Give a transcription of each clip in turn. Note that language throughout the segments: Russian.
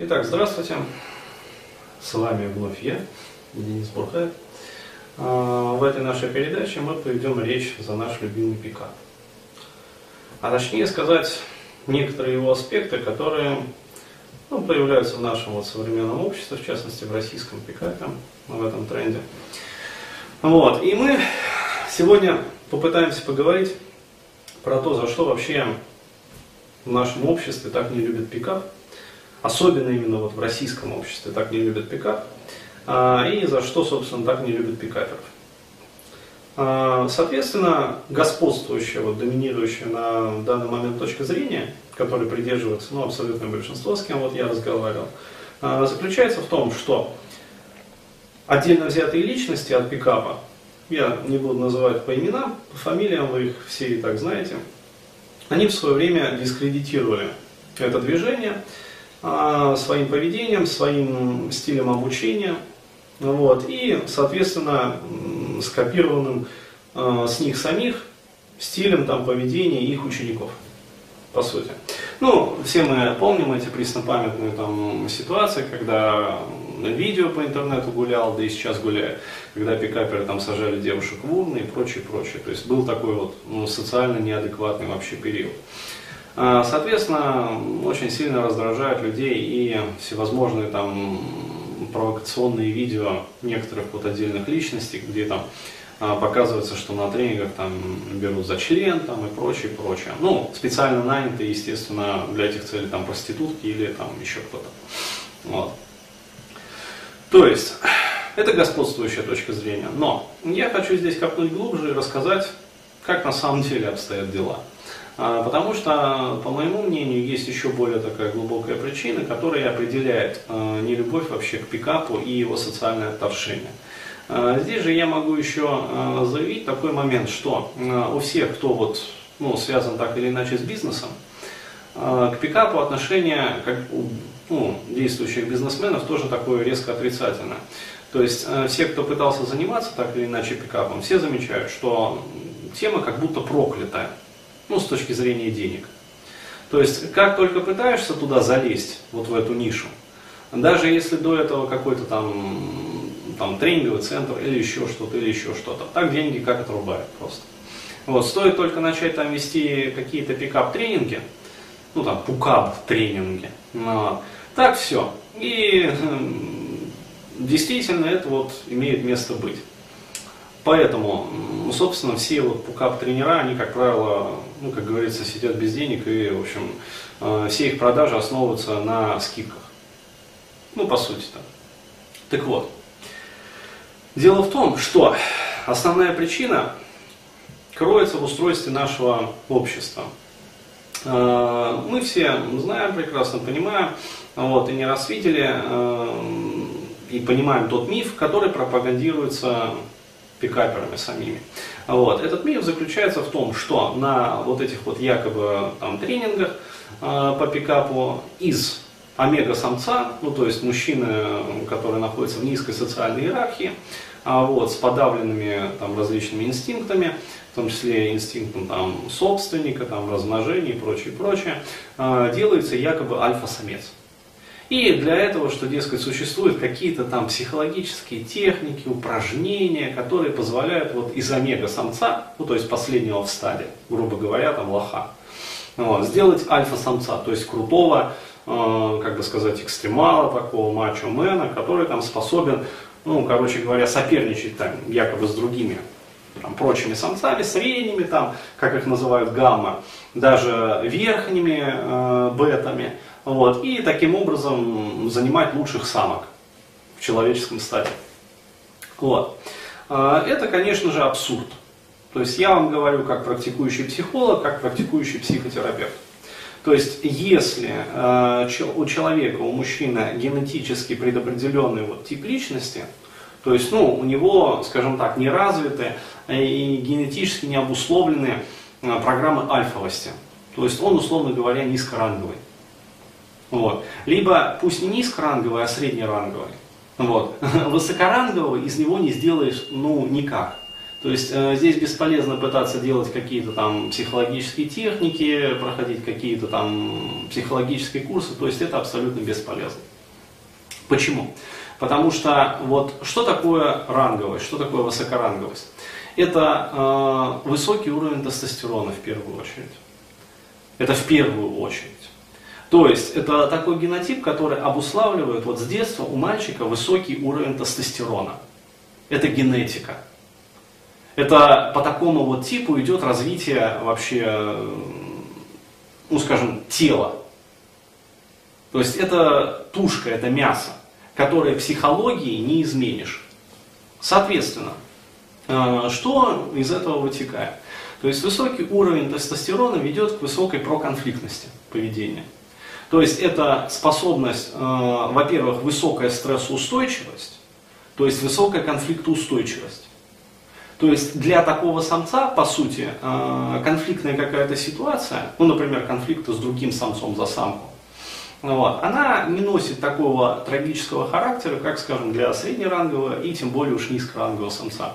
Итак, здравствуйте. С вами вновь я, Денис Бурхаев. А, в этой нашей передаче мы поведем речь за наш любимый пикап. А точнее сказать, некоторые его аспекты, которые ну, появляются в нашем вот современном обществе, в частности в российском пикапе, в этом тренде. Вот. И мы сегодня попытаемся поговорить про то, за что вообще в нашем обществе так не любят пикап, особенно именно вот в российском обществе так не любят пикап, а, и за что, собственно, так не любят пикаперов. А, соответственно, господствующая, вот, доминирующая на данный момент точка зрения, которой придерживается ну, абсолютное большинство, с кем вот я разговаривал, а, заключается в том, что отдельно взятые личности от пикапа, я не буду называть по именам, по фамилиям, вы их все и так знаете, они в свое время дискредитировали это движение своим поведением, своим стилем обучения, вот, и, соответственно, скопированным а, с них самих стилем там, поведения их учеников, по сути. Ну, все мы помним эти преснопамятные там ситуации, когда видео по интернету гулял, да и сейчас гуляет, когда пикаперы там сажали девушек в урны и прочее, прочее. То есть был такой вот ну, социально неадекватный вообще период. А, соответственно, очень сильно раздражают людей и всевозможные там провокационные видео некоторых вот отдельных личностей, где там а, показывается, что на тренингах там берут за член там, и прочее, прочее. Ну, специально нанятые, естественно, для этих целей там проститутки или там еще кто-то. Вот. То есть, это господствующая точка зрения. Но я хочу здесь копнуть глубже и рассказать, как на самом деле обстоят дела. А, потому что, по моему мнению, есть еще более такая глубокая причина, которая определяет а, нелюбовь вообще к пикапу и его социальное отторжение. А, здесь же я могу еще заявить такой момент, что у всех, кто вот, ну, связан так или иначе с бизнесом, к пикапу отношение как у ну, действующих бизнесменов тоже такое резко отрицательное. То есть все, кто пытался заниматься так или иначе пикапом, все замечают, что тема как будто проклятая, ну, с точки зрения денег. То есть, как только пытаешься туда залезть, вот в эту нишу, даже если до этого какой-то там, там тренинговый центр или еще что-то, или еще что-то, так деньги как отрубают просто. Вот, стоит только начать там вести какие-то пикап-тренинги, ну там, пукап тренинги, но, так все. И действительно это вот имеет место быть. Поэтому, собственно, все вот пукап-тренера, они, как правило, ну, как говорится, сидят без денег, и, в общем, э, все их продажи основываются на скидках. Ну, по сути-то. Так вот, дело в том, что основная причина кроется в устройстве нашего общества. Э, мы все знаем, прекрасно понимаем, вот, и не раз видели, э, и понимаем тот миф, который пропагандируется пикаперами самими. Вот. Этот миф заключается в том, что на вот этих вот якобы там, тренингах э, по пикапу из омега-самца, ну то есть мужчины, который находится в низкой социальной иерархии, а вот, с подавленными там, различными инстинктами, в том числе инстинктом там, собственника, там, размножения и прочее, прочее, э, делается якобы альфа-самец. И для этого, что, дескать, существуют какие-то там психологические техники, упражнения, которые позволяют вот из омега-самца, ну то есть последнего в стаде, грубо говоря, там лоха, вот, сделать альфа-самца, то есть крутого, э, как бы сказать, экстремала такого мачо-мена, который там способен, ну, короче говоря, соперничать там якобы с другими там, прочими самцами, средними, там, как их называют, гамма, даже верхними э, бетами, вот, и таким образом занимать лучших самок в человеческом стаде. Вот. Э, это, конечно же, абсурд. То есть я вам говорю как практикующий психолог, как практикующий психотерапевт. То есть, если э, у человека, у мужчины генетически предопределенный вот тип личности, то есть, ну, у него, скажем так, не развиты и генетически не обусловлены программы альфовости. То есть он, условно говоря, низкоранговый. Вот. Либо пусть не низкоранговый, а среднеранговый. Вот. Высокоранговый из него не сделаешь ну никак. То есть э, здесь бесполезно пытаться делать какие-то там психологические техники, проходить какие-то там психологические курсы, то есть это абсолютно бесполезно. Почему? Потому что вот что такое ранговость, что такое высокоранговость? Это э, высокий уровень тестостерона в первую очередь. Это в первую очередь. То есть это такой генотип, который обуславливает вот с детства у мальчика высокий уровень тестостерона. Это генетика. Это по такому вот типу идет развитие вообще, ну скажем, тела. То есть это тушка, это мясо, которое психологии не изменишь. Соответственно, э, что из этого вытекает? То есть высокий уровень тестостерона ведет к высокой проконфликтности поведения. То есть это способность, э, во-первых, высокая стрессоустойчивость, то есть высокая конфликтоустойчивость. То есть для такого самца, по сути, э, конфликтная какая-то ситуация, ну, например, конфликт с другим самцом за самку, вот, она не носит такого трагического характера, как, скажем, для среднерангового и тем более уж низкорангового самца.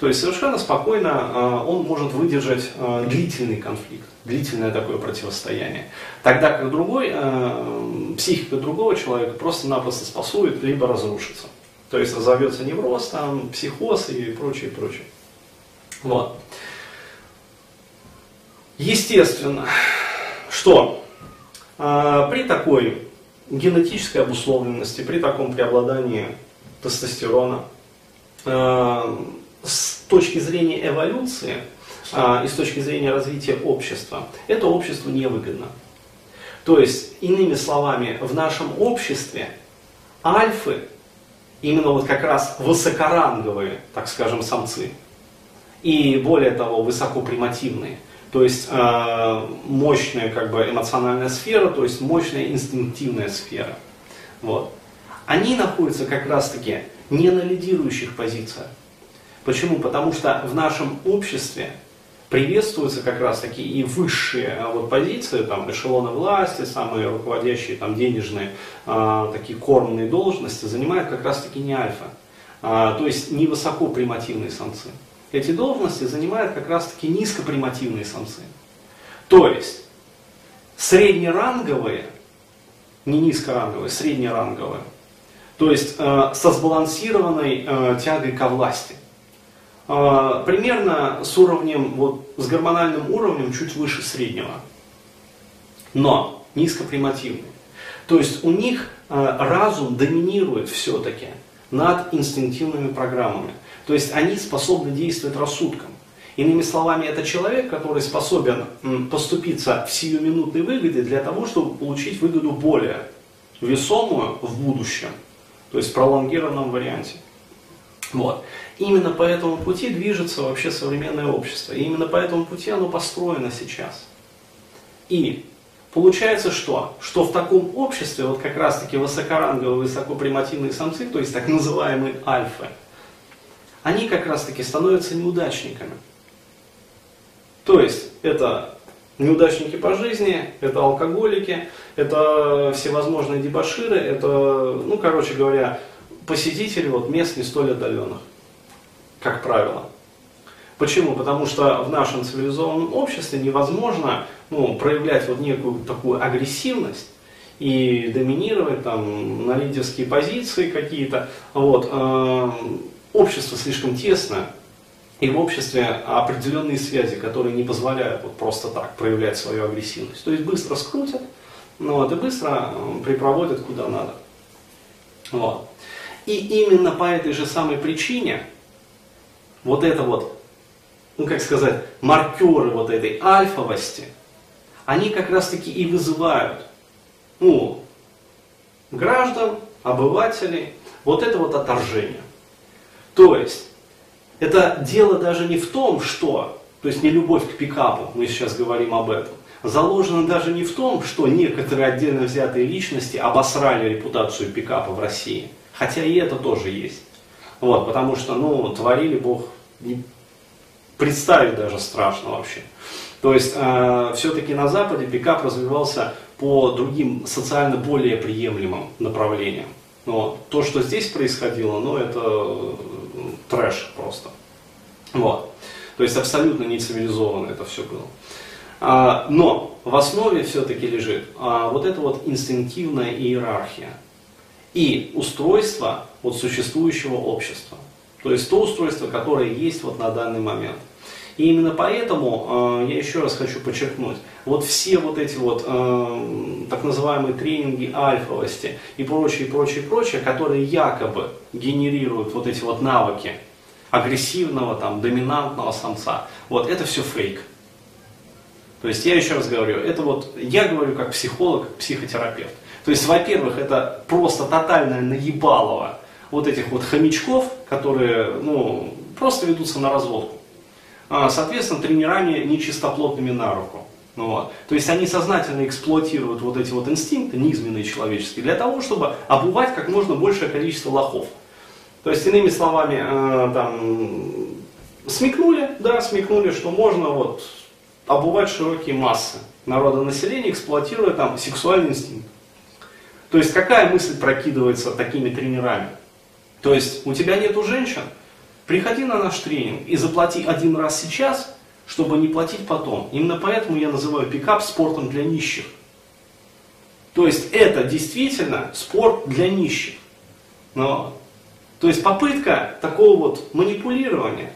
То есть совершенно спокойно э, он может выдержать э, длительный конфликт, длительное такое противостояние. Тогда как другой, психика другого человека просто-напросто спасует, либо разрушится. То есть разовьется невроз, там, психоз и прочее, прочее. Вот. Естественно, что э, при такой генетической обусловленности, при таком преобладании тестостерона, э, с точки зрения эволюции э, и с точки зрения развития общества, это обществу невыгодно. То есть, иными словами, в нашем обществе альфы, именно вот как раз высокоранговые, так скажем, самцы, и более того, высокопримативные. То есть э, мощная как бы эмоциональная сфера, то есть мощная инстинктивная сфера. Вот. Они находятся как раз таки не на лидирующих позициях. Почему? Потому что в нашем обществе приветствуются как раз таки и высшие а, вот, позиции, там, эшелоны власти, самые руководящие там, денежные э, такие кормные должности занимают как раз таки не альфа, э, то есть не высокопримативные самцы эти должности занимают как раз-таки низкопримативные самцы. То есть среднеранговые, не низкоранговые, среднеранговые, то есть э, со сбалансированной э, тягой ко власти. Э, примерно с уровнем, вот, с гормональным уровнем чуть выше среднего. Но низкопримативные. То есть у них э, разум доминирует все-таки над инстинктивными программами. То есть они способны действовать рассудком. Иными словами, это человек, который способен поступиться в сиюминутной выгоде для того, чтобы получить выгоду более весомую в будущем, то есть в пролонгированном варианте. Вот. Именно по этому пути движется вообще современное общество. И именно по этому пути оно построено сейчас. И получается что? Что в таком обществе вот как раз таки высокоранговые, высокопримативные самцы, то есть так называемые альфы, они как раз таки становятся неудачниками. То есть это неудачники по жизни, это алкоголики, это всевозможные дебаширы, это, ну, короче говоря, посетители вот, мест не столь отдаленных, как правило. Почему? Потому что в нашем цивилизованном обществе невозможно ну, проявлять вот некую такую агрессивность и доминировать там на лидерские позиции какие-то. Вот, э, общество слишком тесно, и в обществе определенные связи, которые не позволяют вот просто так проявлять свою агрессивность. То есть быстро скрутят, ну, вот, и быстро припроводят куда надо. Вот. И именно по этой же самой причине вот это вот, ну как сказать, маркеры вот этой альфовости, они как раз таки и вызывают, ну, граждан, обывателей, вот это вот отторжение. То есть, это дело даже не в том, что, то есть не любовь к пикапу, мы сейчас говорим об этом, заложено даже не в том, что некоторые отдельно взятые личности обосрали репутацию пикапа в России. Хотя и это тоже есть. Вот, потому что, ну, творили Бог, представить даже страшно вообще. То есть, э, все-таки на Западе пикап развивался по другим социально более приемлемым направлениям. Но то, что здесь происходило, ну, это трэш просто. Вот. То есть абсолютно не цивилизованно это все было. А, но в основе все-таки лежит а, вот эта вот инстинктивная иерархия и устройство вот существующего общества. То есть то устройство, которое есть вот на данный момент. И именно поэтому э, я еще раз хочу подчеркнуть, вот все вот эти вот э, так называемые тренинги альфовости и прочее, прочее, прочее, которые якобы генерируют вот эти вот навыки агрессивного, там, доминантного самца, вот это все фейк. То есть я еще раз говорю, это вот, я говорю как психолог, психотерапевт. То есть, во-первых, это просто тотальное наебалово вот этих вот хомячков, которые, ну, просто ведутся на разводку. А, соответственно, тренерами нечистоплотными на руку. Ну, вот. То есть они сознательно эксплуатируют вот эти вот инстинкты, низменные человеческие, для того, чтобы обувать как можно большее количество лохов. То есть, иными словами, э, там, смекнули, да, смекнули, что можно вот обувать широкие массы народа населения, эксплуатируя там сексуальный инстинкт. То есть, какая мысль прокидывается такими тренерами? То есть, у тебя нету женщин, приходи на наш тренинг и заплати один раз сейчас, чтобы не платить потом. Именно поэтому я называю пикап спортом для нищих. То есть это действительно спорт для нищих. Но, то есть попытка такого вот манипулирования.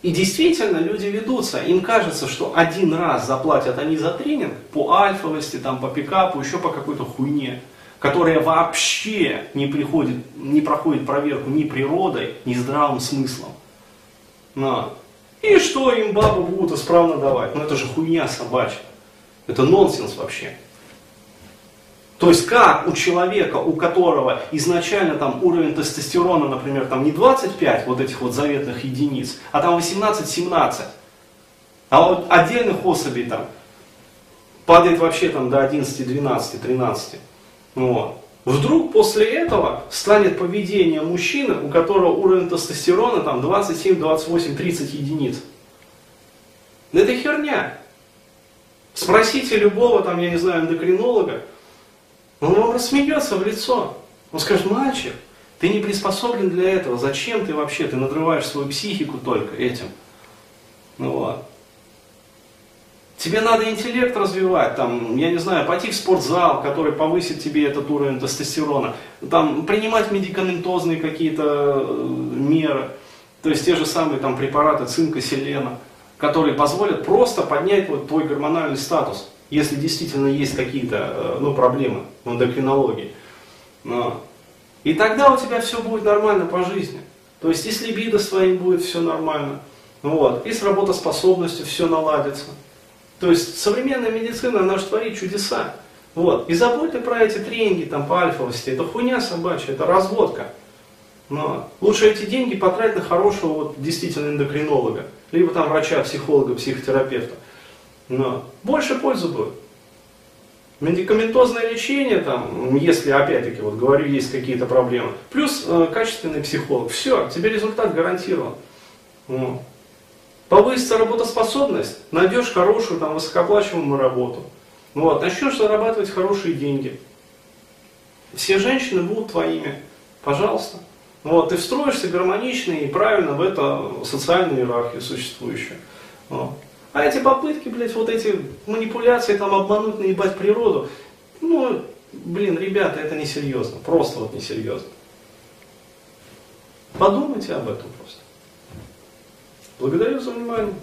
И действительно люди ведутся, им кажется, что один раз заплатят они за тренинг по альфовости, там, по пикапу, еще по какой-то хуйне которая вообще не, приходит, не проходит проверку ни природой, ни здравым смыслом. Но. И что им бабы будут исправно давать? Ну это же хуйня собачья. Это нонсенс вообще. То есть как у человека, у которого изначально там уровень тестостерона, например, там не 25 вот этих вот заветных единиц, а там 18-17, а вот отдельных особей там падает вообще там до 11, 12, 13. Вот. Вдруг после этого станет поведение мужчины, у которого уровень тестостерона там 27, 28, 30 единиц. Это херня. Спросите любого, там, я не знаю, эндокринолога, он вам рассмеется в лицо. Он скажет, мальчик, ты не приспособлен для этого, зачем ты вообще, ты надрываешь свою психику только этим. Ну вот. Тебе надо интеллект развивать, там, я не знаю, пойти в спортзал, который повысит тебе этот уровень тестостерона, там, принимать медикаментозные какие-то э, меры, то есть те же самые там препараты цинка, селена, которые позволят просто поднять вот твой гормональный статус, если действительно есть какие-то э, ну, проблемы в эндокринологии. Но. И тогда у тебя все будет нормально по жизни. То есть и с либидо своим будет все нормально, вот, и с работоспособностью все наладится. То есть современная медицина, она же творит чудеса. Вот. И забудьте про эти тренинги там, по альфовости. Это хуйня собачья, это разводка. Но лучше эти деньги потратить на хорошего вот, действительно эндокринолога, либо там врача, психолога, психотерапевта. Но больше пользы будет. Медикаментозное лечение, там, если опять-таки, вот говорю, есть какие-то проблемы, плюс э, качественный психолог, все, тебе результат гарантирован. Вот. Повысится работоспособность, найдешь хорошую, там, высокооплачиваемую работу. Вот, начнешь зарабатывать хорошие деньги. Все женщины будут твоими. Пожалуйста. Вот, ты встроишься гармонично и правильно в эту социальную иерархию существующую. Вот. А эти попытки, блядь, вот эти манипуляции, там, обмануть, наебать природу, ну, блин, ребята, это несерьезно. Просто вот несерьезно. Подумайте об этом просто. Благодарю за внимание.